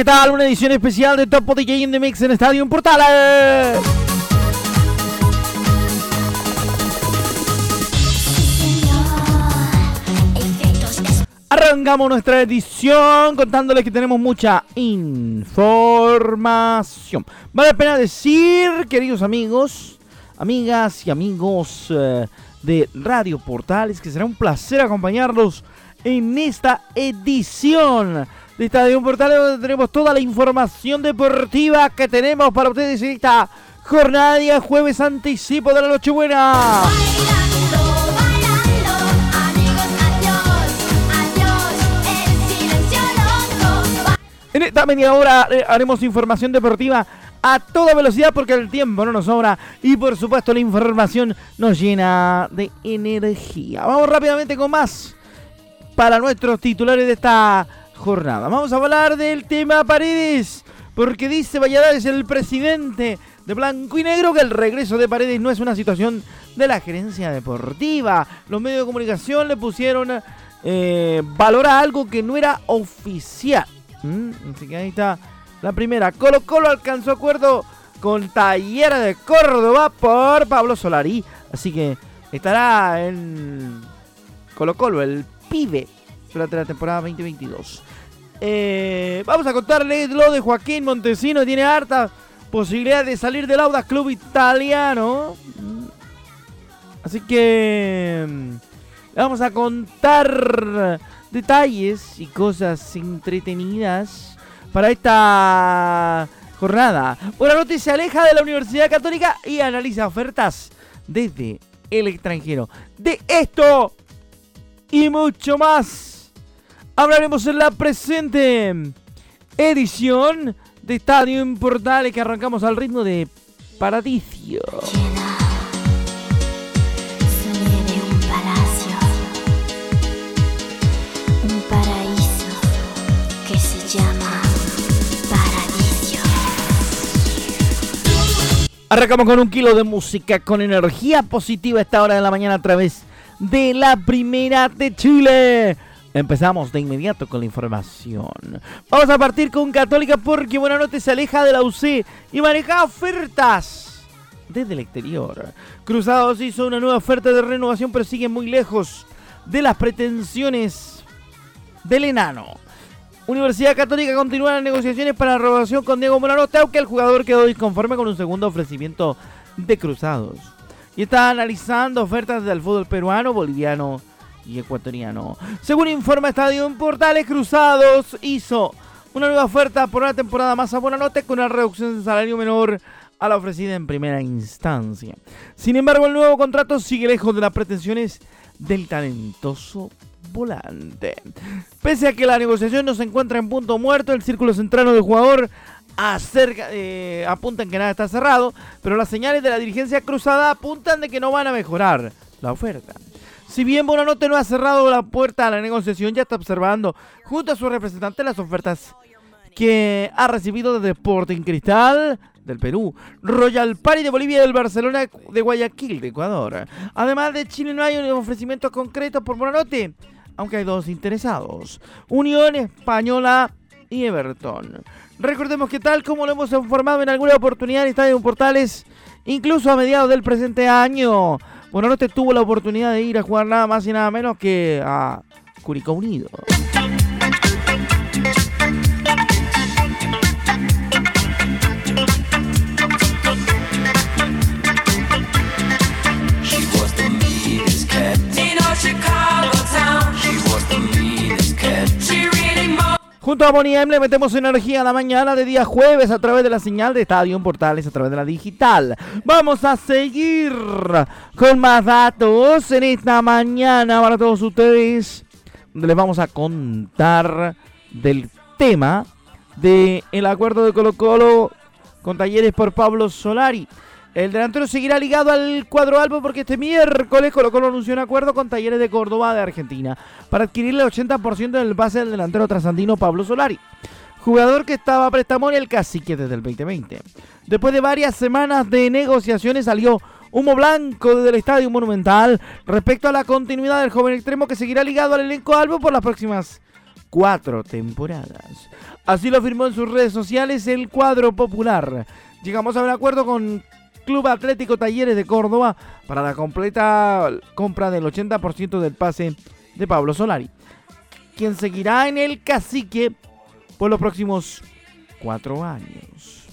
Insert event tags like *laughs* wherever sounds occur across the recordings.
¿Qué tal? Una edición especial de Top DJ in the Mix en Estadio Portales. Arrancamos nuestra edición contándoles que tenemos mucha información. Vale la pena decir, queridos amigos, amigas y amigos eh, de Radio Portales, que será un placer acompañarlos en esta edición de Estadio Portales donde tenemos toda la información deportiva que tenemos para ustedes en esta jornada de jueves anticipo de la Nochebuena. En esta media hora eh, haremos información deportiva a toda velocidad porque el tiempo no nos sobra y por supuesto la información nos llena de energía. Vamos rápidamente con más para nuestros titulares de esta jornada. Vamos a hablar del tema Paredes, porque dice Valladares, el presidente de Blanco y Negro, que el regreso de Paredes no es una situación de la gerencia deportiva. Los medios de comunicación le pusieron eh, valor a algo que no era oficial. ¿Mm? Así que ahí está la primera. Colo Colo alcanzó acuerdo con Tallera de Córdoba por Pablo Solari. Así que estará en Colo Colo, el pibe durante la temporada 2022. Eh, vamos a contarles lo de Joaquín Montesino. Tiene harta posibilidad de salir del Audax Club Italiano. Así que mm, vamos a contar detalles y cosas entretenidas para esta jornada. Buena noticia, se aleja de la Universidad Católica y analiza ofertas desde el extranjero. De esto y mucho más hablaremos en la presente edición de Estadio Portales que arrancamos al ritmo de Paradiso. Arrancamos con un kilo de música con energía positiva a esta hora de la mañana a través de la primera de Chile. Empezamos de inmediato con la información. Vamos a partir con Católica porque Buena Noche se aleja de la UC y maneja ofertas desde el exterior. Cruzados hizo una nueva oferta de renovación pero sigue muy lejos de las pretensiones del enano. Universidad Católica continúa las negociaciones para la renovación con Diego Buenanote, aunque el jugador quedó disconforme con un segundo ofrecimiento de Cruzados. Y está analizando ofertas del fútbol peruano, boliviano ecuatoriano. Según informa Estadio en Portales Cruzados, hizo una nueva oferta por una temporada más a buena nota con una reducción de salario menor a la ofrecida en primera instancia. Sin embargo, el nuevo contrato sigue lejos de las pretensiones del talentoso volante. Pese a que la negociación no se encuentra en punto muerto, el círculo central del jugador acerca, eh, que nada está cerrado, pero las señales de la dirigencia cruzada apuntan de que no van a mejorar la oferta. Si bien Bonanote no ha cerrado la puerta a la negociación, ya está observando junto a su representante las ofertas que ha recibido de Sporting Cristal del Perú, Royal Party de Bolivia y del Barcelona de Guayaquil de Ecuador. Además de Chile no hay un ofrecimiento concreto por Bonanote, aunque hay dos interesados, Unión Española y Everton. Recordemos que tal como lo hemos informado en alguna oportunidad en Estadio Portales, incluso a mediados del presente año, bueno, te tuvo la oportunidad de ir a jugar nada más y nada menos que a Curicó Unido. Junto a Bonnie M le metemos energía a la mañana de día jueves a través de la señal de Estadio Portales a través de la digital. Vamos a seguir con más datos en esta mañana para todos ustedes. Les vamos a contar del tema del el acuerdo de Colo Colo con talleres por Pablo Solari. El delantero seguirá ligado al cuadro albo porque este miércoles Colo Colo anunció un acuerdo con Talleres de Córdoba de Argentina para adquirirle el 80% del base del delantero trasandino Pablo Solari, jugador que estaba a préstamo en el cacique desde el 2020. Después de varias semanas de negociaciones salió humo blanco desde el Estadio Monumental respecto a la continuidad del joven extremo que seguirá ligado al elenco albo por las próximas cuatro temporadas. Así lo afirmó en sus redes sociales el cuadro popular. Llegamos a un acuerdo con Club Atlético Talleres de Córdoba para la completa compra del 80% del pase de Pablo Solari, quien seguirá en el cacique por los próximos cuatro años.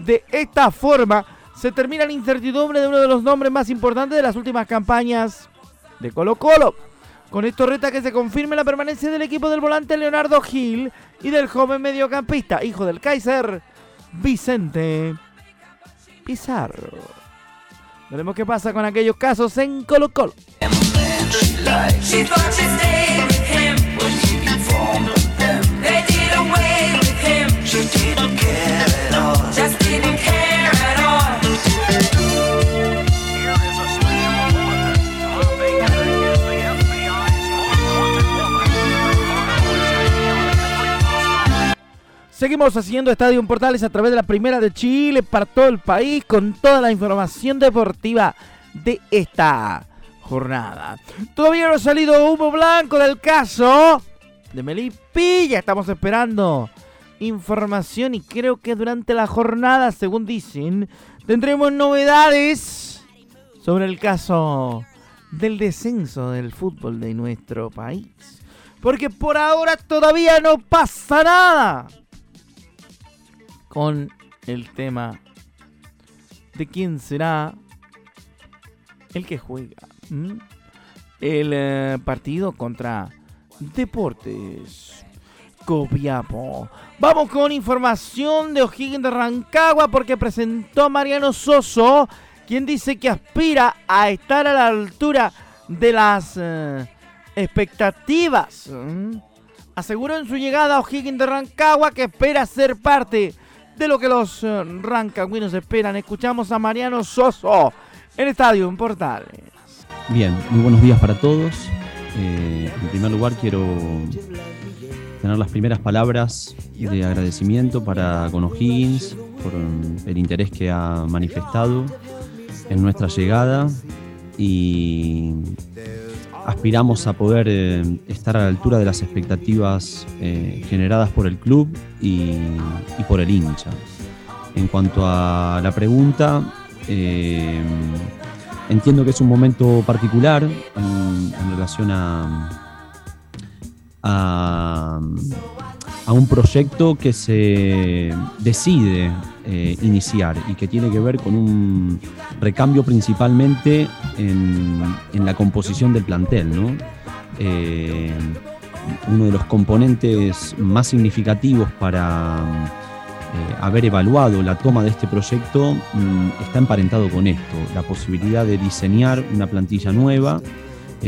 De esta forma se termina la incertidumbre de uno de los nombres más importantes de las últimas campañas de Colo Colo. Con esto reta que se confirme la permanencia del equipo del volante Leonardo Gil y del joven mediocampista, hijo del Kaiser, Vicente Pizarro. Veremos qué pasa con aquellos casos en Colo Colo. Seguimos haciendo Estadio Portales a través de la Primera de Chile para todo el país con toda la información deportiva de esta jornada. Todavía no ha salido humo blanco del caso de Melipilla. Estamos esperando información y creo que durante la jornada, según dicen, tendremos novedades sobre el caso del descenso del fútbol de nuestro país. Porque por ahora todavía no pasa nada con el tema de quién será el que juega el eh, partido contra Deportes Copiapo. Vamos con información de O'Higgins de Rancagua porque presentó a Mariano Soso, quien dice que aspira a estar a la altura de las eh, expectativas. Aseguró en su llegada a O'Higgins de Rancagua que espera ser parte de lo que los uh, rancagüinos esperan. Escuchamos a Mariano Soso en Estadio en Portales. Bien, muy buenos días para todos. Eh, en primer lugar quiero tener las primeras palabras de agradecimiento para con O'Higgins por el interés que ha manifestado en nuestra llegada y aspiramos a poder eh, estar a la altura de las expectativas eh, generadas por el club y, por el hincha. En cuanto a la pregunta, eh, entiendo que es un momento particular en, relación a, a, a, un proyecto que se decide eh, iniciar y que tiene que ver con un recambio principalmente en, la composición del plantel. Eh, uno de los componentes más significativos para eh, haber evaluado la toma de este proyecto mm, está emparentado con esto, la posibilidad de diseñar una plantilla nueva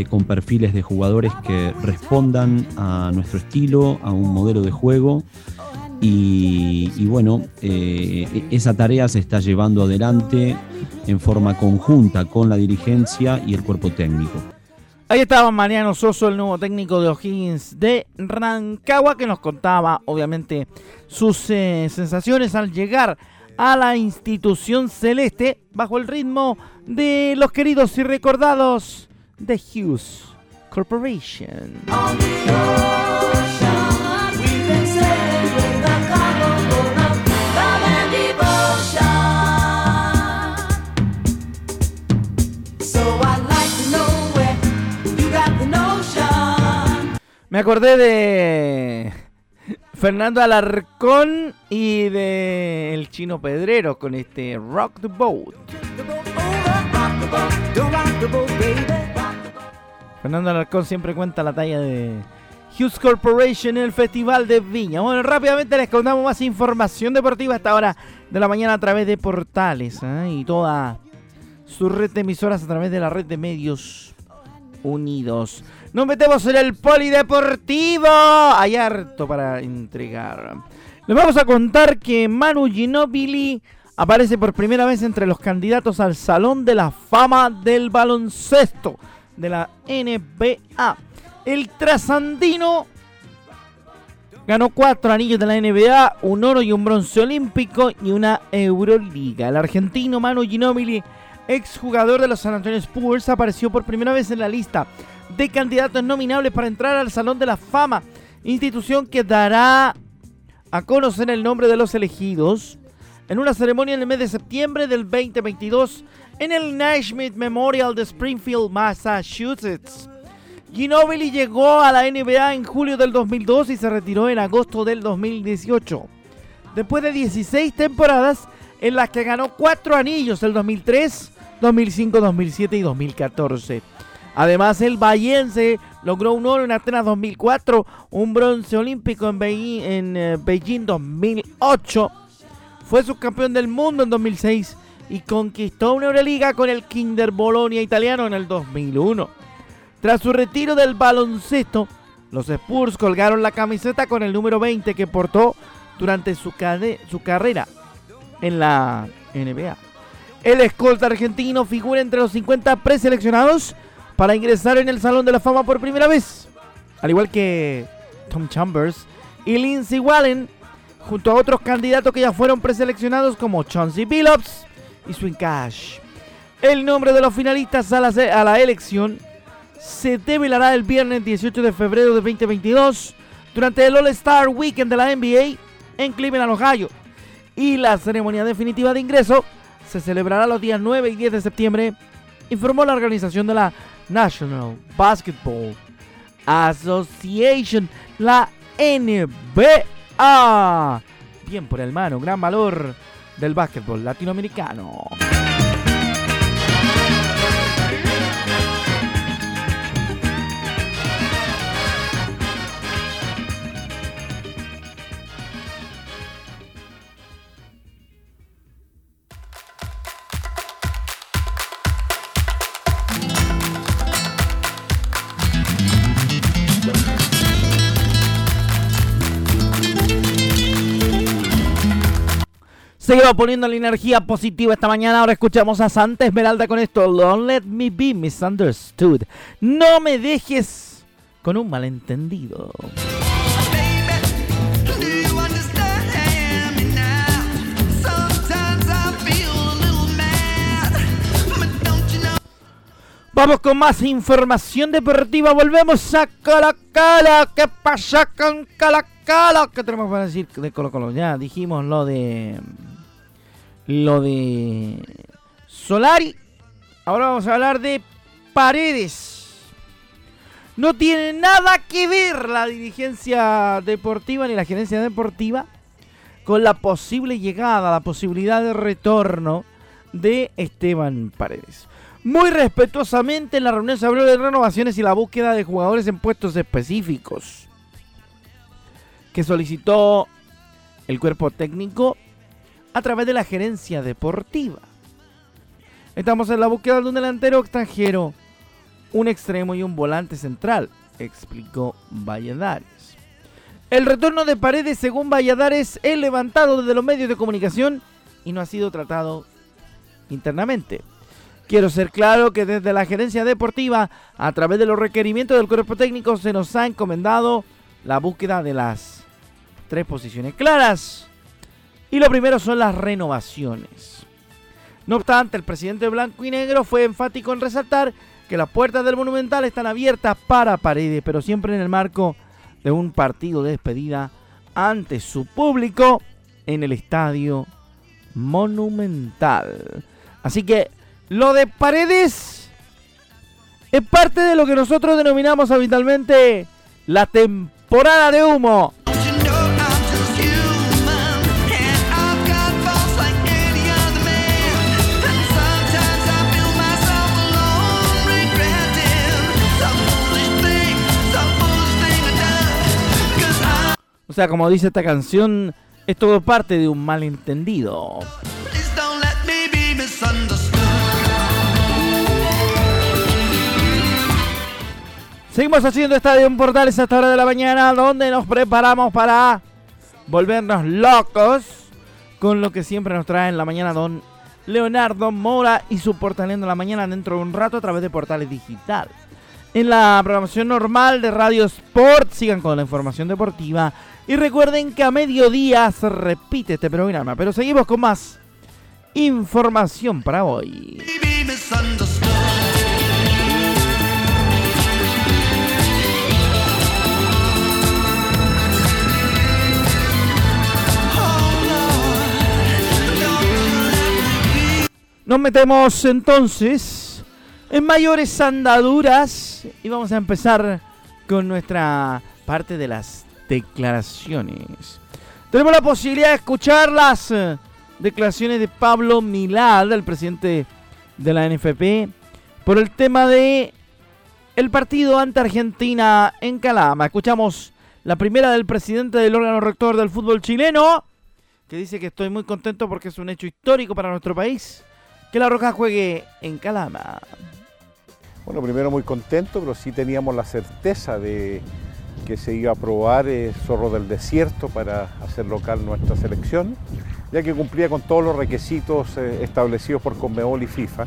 con perfiles de jugadores que respondan a nuestro estilo, a un modelo de juego y, bueno, eh, esa tarea se está llevando adelante en forma conjunta con la dirigencia y el cuerpo técnico. Ahí estaba Mariano Soso, el nuevo técnico de O'Higgins de Rancagua, que nos contaba obviamente sus eh, sensaciones al llegar a la institución celeste bajo el ritmo de los queridos y recordados de Hughes Corporation. Me acordé de Fernando Alarcón y de el chino Pedrero con este Rock the Boat. Fernando Alarcón siempre cuenta la talla de Hughes Corporation en el Festival de Viña. Bueno, rápidamente les contamos más información deportiva a esta hora de la mañana a través de portales ¿eh? y toda su red de emisoras a través de la red de medios unidos. Nos metemos en el polideportivo. Hay harto para entregar. Les vamos a contar que Manu Ginobili aparece por primera vez entre los candidatos al Salón de la Fama del Baloncesto de la NBA. El trasandino ganó cuatro anillos de la NBA, un oro y un bronce olímpico y una Euroliga. El argentino Manu Ginobili, exjugador de los San Antonio Spurs, apareció por primera vez en la lista de candidatos nominables para entrar al Salón de la Fama, institución que dará a conocer el nombre de los elegidos en una ceremonia en el mes de septiembre del 2022 en el Naismith Memorial de Springfield, Massachusetts. Ginobili llegó a la NBA en julio del 2002 y se retiró en agosto del 2018. Después de 16 temporadas en las que ganó 4 anillos el 2003, 2005, 2007 y 2014. Además, el bayense logró un oro en Atenas 2004, un bronce olímpico en Beijing, en, eh, Beijing 2008. Fue subcampeón del mundo en 2006 y conquistó una Euroliga con el Kinder Bolonia italiano en el 2001. Tras su retiro del baloncesto, los Spurs colgaron la camiseta con el número 20 que portó durante su, su carrera en la NBA. El escolta argentino figura entre los 50 preseleccionados para ingresar en el Salón de la Fama por primera vez, al igual que Tom Chambers y Lindsey Wallen, junto a otros candidatos que ya fueron preseleccionados como Chauncey Billups, y Swing Cash. El nombre de los finalistas a la, a la elección se develará el viernes 18 de febrero de 2022 durante el All-Star Weekend de la NBA en Cleveland, Ohio. Y la ceremonia definitiva de ingreso se celebrará los días 9 y 10 de septiembre, informó la organización de la National Basketball Association, la NBA. Bien por el mano, gran valor del básquetbol latinoamericano. Seguimos poniendo la energía positiva esta mañana. Ahora escuchamos a Santa Esmeralda con esto. Don't let me be misunderstood. No me dejes con un malentendido. Vamos con más información deportiva. Volvemos a Calacala. ¿Qué pasa con Calacala? ¿Qué tenemos para decir de Colo Colo? Ya dijimos lo de lo de Solari. Ahora vamos a hablar de Paredes. No tiene nada que ver la dirigencia deportiva ni la gerencia deportiva con la posible llegada, la posibilidad de retorno de Esteban Paredes. Muy respetuosamente en la reunión se habló de renovaciones y la búsqueda de jugadores en puestos específicos que solicitó el cuerpo técnico a través de la gerencia deportiva. Estamos en la búsqueda de un delantero extranjero, un extremo y un volante central, explicó Valladares. El retorno de Paredes, según Valladares, es levantado desde los medios de comunicación y no ha sido tratado internamente. Quiero ser claro que desde la gerencia deportiva, a través de los requerimientos del cuerpo técnico, se nos ha encomendado la búsqueda de las tres posiciones claras y lo primero son las renovaciones. No obstante, el presidente blanco y negro fue enfático en resaltar que las puertas del Monumental están abiertas para Paredes, pero siempre en el marco de un partido de despedida ante su público en el estadio Monumental. Así que lo de Paredes es parte de lo que nosotros denominamos habitualmente la temporada de humo. Sea, como dice esta canción, es todo parte de un malentendido. Seguimos haciendo Estadio en Portales a esta hora de la mañana, donde nos preparamos para volvernos locos con lo que siempre nos trae en la mañana don Leonardo Mora y su Portaleando la mañana dentro de un rato a través de Portales Digital. En la programación normal de Radio Sport, sigan con la información deportiva y recuerden que a mediodía se repite este programa, pero seguimos con más información para hoy. Nos metemos entonces en mayores andaduras y vamos a empezar con nuestra parte de las declaraciones. Tenemos la posibilidad de escuchar las eh, declaraciones de Pablo Milad, el presidente de la NFP, por el tema de el partido ante Argentina en Calama. Escuchamos la primera del presidente del órgano rector del fútbol chileno, que dice que estoy muy contento porque es un hecho histórico para nuestro país que la Roja juegue en Calama. Bueno, primero muy contento, pero sí teníamos la certeza de que se iba a aprobar eh, Zorro del Desierto para hacer local nuestra selección, ya que cumplía con todos los requisitos eh, establecidos por Conmebol y FIFA.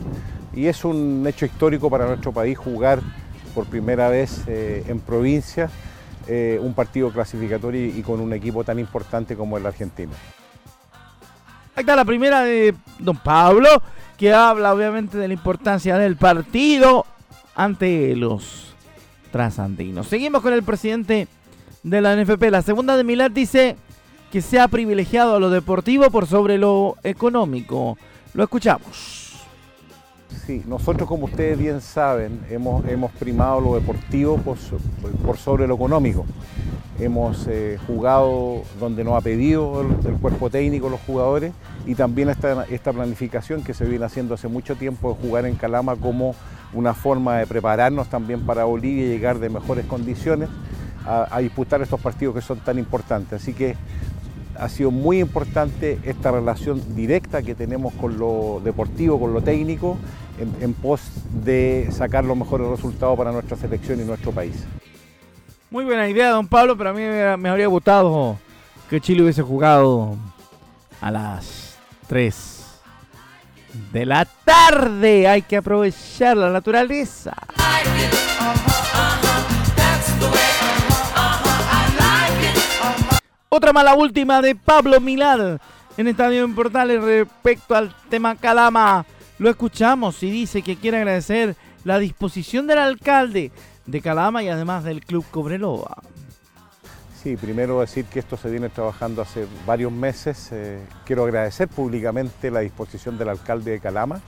Y es un hecho histórico para nuestro país jugar por primera vez eh, en provincia un partido clasificatorio y, y con un equipo tan importante como el argentino. Ahí está la primera de don Pablo, que habla obviamente de la importancia del partido ante los trasandinos. Seguimos con el presidente de la NFP. La segunda de Milad dice que se ha privilegiado a lo deportivo por sobre lo económico. Lo escuchamos. Sí, nosotros como ustedes bien saben, hemos, hemos primado lo deportivo por, so- por sobre lo económico. Hemos eh, jugado donde nos ha pedido el, el cuerpo técnico, los jugadores, y también esta, esta planificación que se viene haciendo hace mucho tiempo de jugar en Calama como una forma de prepararnos también para Bolivia y llegar de mejores condiciones a, a disputar estos partidos que son tan importantes. Así que ha sido muy importante esta relación directa que tenemos con lo deportivo, con lo técnico, en, en pos de sacar los mejores resultados para nuestra selección y nuestro país. Muy buena idea, don Pablo, pero a mí me, me habría gustado que Chile hubiese jugado a las 3 de la tarde. Hay que aprovechar la naturaleza. Otra mala última de Pablo Milad en Estadio en Portales respecto al tema Calama. Lo escuchamos y dice que quiere agradecer la disposición del alcalde de Calama y además del Club Cobreloa. Sí, primero decir que esto se viene trabajando hace varios meses. Eh, quiero agradecer públicamente la disposición del alcalde de Calama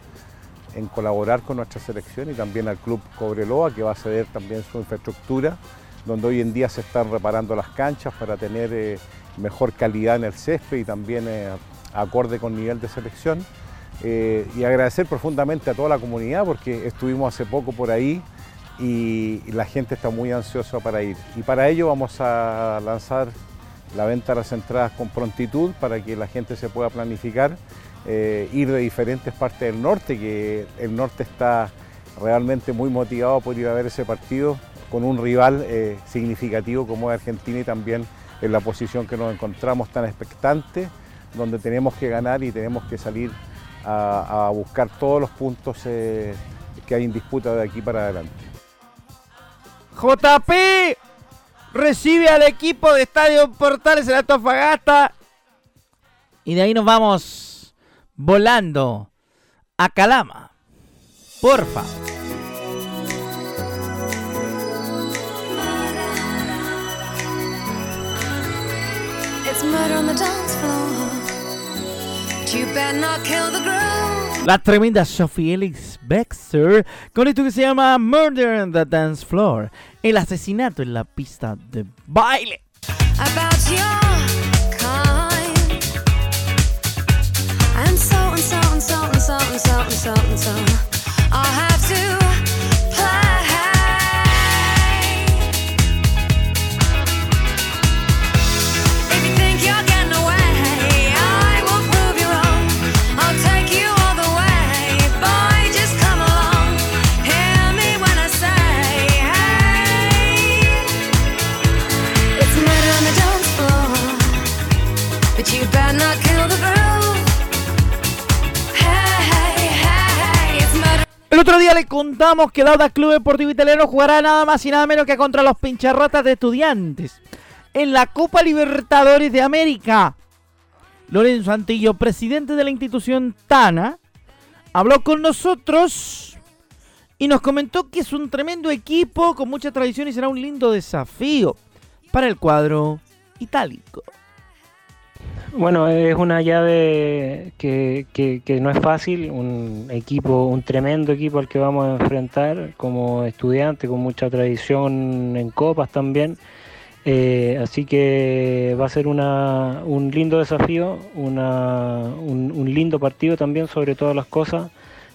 en colaborar con nuestra selección y también al Club Cobreloa, que va a ceder también su infraestructura, donde hoy en día se están reparando las canchas para tener eh, mejor calidad en el césped y también eh, acorde con nivel de selección. Eh, y agradecer profundamente a toda la comunidad porque estuvimos hace poco por ahí y la gente está muy ansiosa para ir. Y para ello vamos a lanzar la venta de las entradas con prontitud para que la gente se pueda planificar, ir de diferentes partes del norte, que el norte está realmente muy motivado por ir a ver ese partido con un rival eh, significativo como es Argentina y también en la posición que nos encontramos tan expectante, donde tenemos que ganar y tenemos que salir a, buscar todos los puntos eh, que hay en disputa de aquí para adelante. JP recibe al equipo de Estadio Portales en Antofagasta. Y de ahí nos vamos volando a Calama. Porfa. La tremenda Sophie Ellis Baxter con esto que se llama Murder on the Dance Floor. El asesinato en la pista de baile. About your kind. Contamos que el Audax Club Deportivo Italiano jugará nada más y nada menos que contra los pincharrotas de estudiantes en la Copa Libertadores de América. Lorenzo Antillo, presidente de la institución TANA, habló con nosotros y nos comentó que es un tremendo equipo con mucha tradición y será un lindo desafío para el cuadro itálico. Bueno, es una llave que, no es fácil, un equipo, un tremendo equipo al que vamos a enfrentar como estudiante, con mucha tradición en copas también. Eh, así que va a ser una, un lindo desafío, una, un, lindo partido también sobre todas las cosas.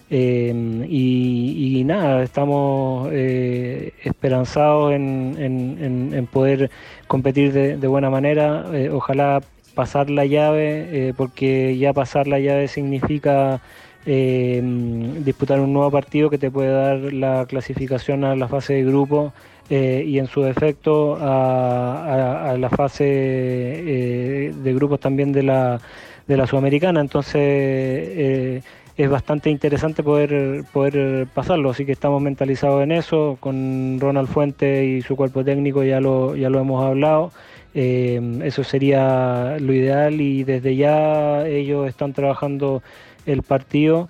Eh, y, nada, estamos eh, esperanzados en, poder competir de, de buena manera. Eh, ojalá pasar la llave, eh, porque ya pasar la llave significa eh, disputar un nuevo partido que te puede dar la clasificación a la fase de grupo eh, y en su defecto a, a- a la fase de grupos también de la, de la Sudamericana. Entonces es bastante interesante poder, poder pasarlo, así que estamos mentalizados en eso. Con Ronald Fuente y su cuerpo técnico ya lo, ya lo hemos hablado. Eh, eso sería lo ideal y desde ya ellos están trabajando el partido.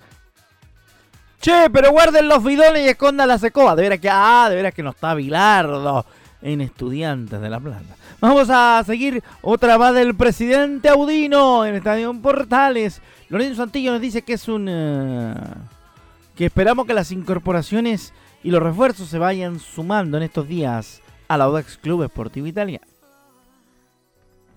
Che, pero guarden los bidones y escondan la secoba. De veras que, ah, de veras que no está Bilardo en Estudiantes de La Plata. Vamos a seguir otra más del presidente Audino en Estadio Portales. Lorenzo Santillo nos dice que es un... eh, que esperamos que las incorporaciones y los refuerzos se vayan sumando en estos días al Audax Club Esportivo Italiano.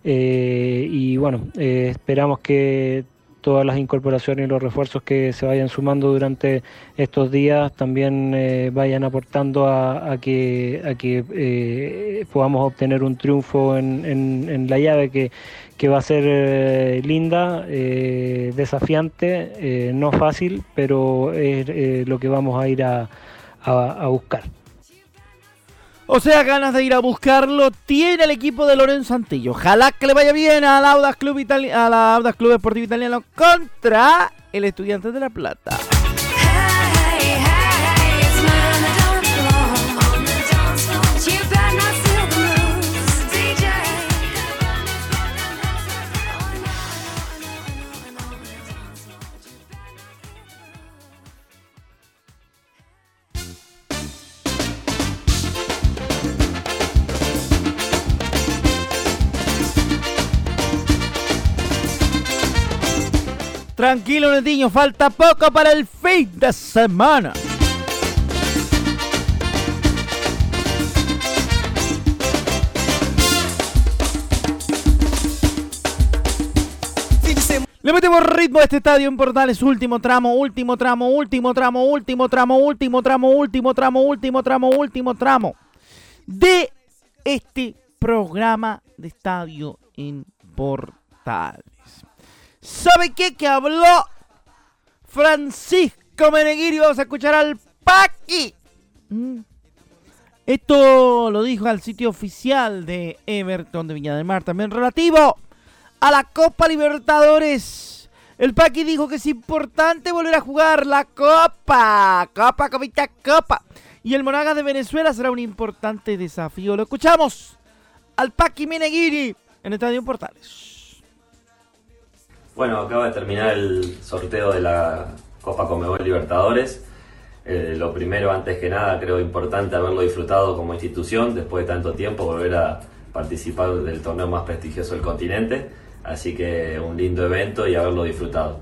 Eh, y bueno, eh, esperamos que todas las incorporaciones y los refuerzos que se vayan sumando durante estos días también eh, vayan aportando a, que, a que podamos obtener un triunfo en, en- la llave que, que va a ser linda, desafiante, no fácil, pero es lo que vamos a ir a- a buscar. O sea, ganas de ir a buscarlo tiene el equipo de Lorenzo Santillo. Ojalá que le vaya bien al Audax Club, Itali- Club Deportivo Italiano contra el Estudiante de La Plata. Tranquilo, Netiño, falta poco para el fin de semana. Le metemos ritmo a este estadio en Portales. Último tramo, último tramo, último tramo, último tramo, último tramo, último tramo, último tramo, último tramo. De este programa de estadio en Portales. ¿Sabe qué? Que habló Francisco Meneghiri. Vamos a escuchar al Paqui. Mm. Esto lo dijo al sitio oficial de Everton de Viña del Mar, también relativo a la Copa Libertadores. El Paqui dijo que es importante volver a jugar la Copa. Copa, copita, Copa. Y el Monagas de Venezuela será un importante desafío. Lo escuchamos al Paqui Meneghiri en Estadio Portales. Bueno, acaba de terminar el sorteo de la Copa Conmebol Libertadores. Eh, lo primero, antes que nada, creo importante haberlo disfrutado como institución, después de tanto tiempo, volver a participar del torneo más prestigioso del continente. Así que un lindo evento y haberlo disfrutado.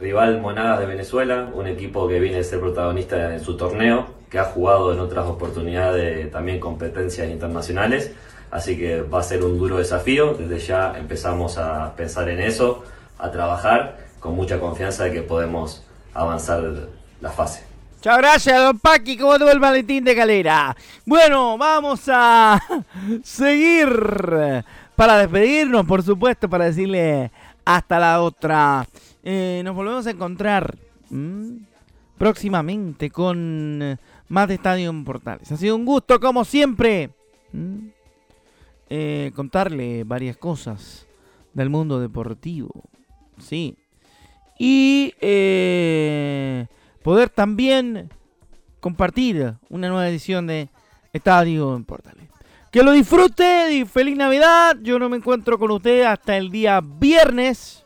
Rival Monagas de Venezuela, un equipo que viene a ser protagonista en su torneo, que ha jugado en otras oportunidades también competencias internacionales. Así que va a ser un duro desafío. Desde ya empezamos a pensar en eso, a trabajar con mucha confianza de que podemos avanzar la fase. Muchas gracias, don Paqui. ¿Cómo te va el Valentín de Calera? Bueno, vamos a *laughs* seguir para despedirnos, por supuesto, para decirle hasta la otra. Eh, nos volvemos a encontrar próximamente con más de Estadio en Portales. Ha sido un gusto, como siempre. Eh, contarle varias cosas del mundo deportivo. Sí. Y eh, poder también compartir una nueva edición de Estadio en Portales. Que lo disfrute y feliz Navidad. Yo no me encuentro con usted hasta el día viernes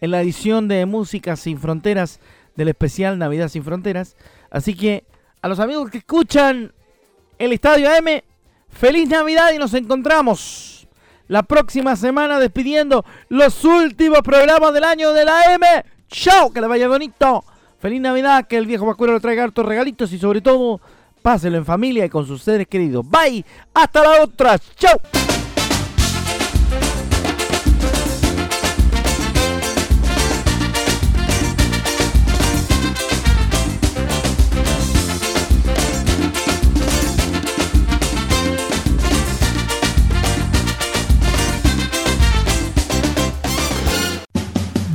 en la edición de Música Sin Fronteras del especial Navidad Sin Fronteras. Así que a los amigos que escuchan el Estadio AM, feliz Navidad y nos encontramos la próxima semana despidiendo los últimos programas del año de la AM. ¡Chao! Que le vaya bonito. Feliz Navidad, que el viejo vacuero le traiga hartos regalitos y sobre todo, páselo en familia y con sus seres queridos. Bye. Hasta la otra. ¡Chao!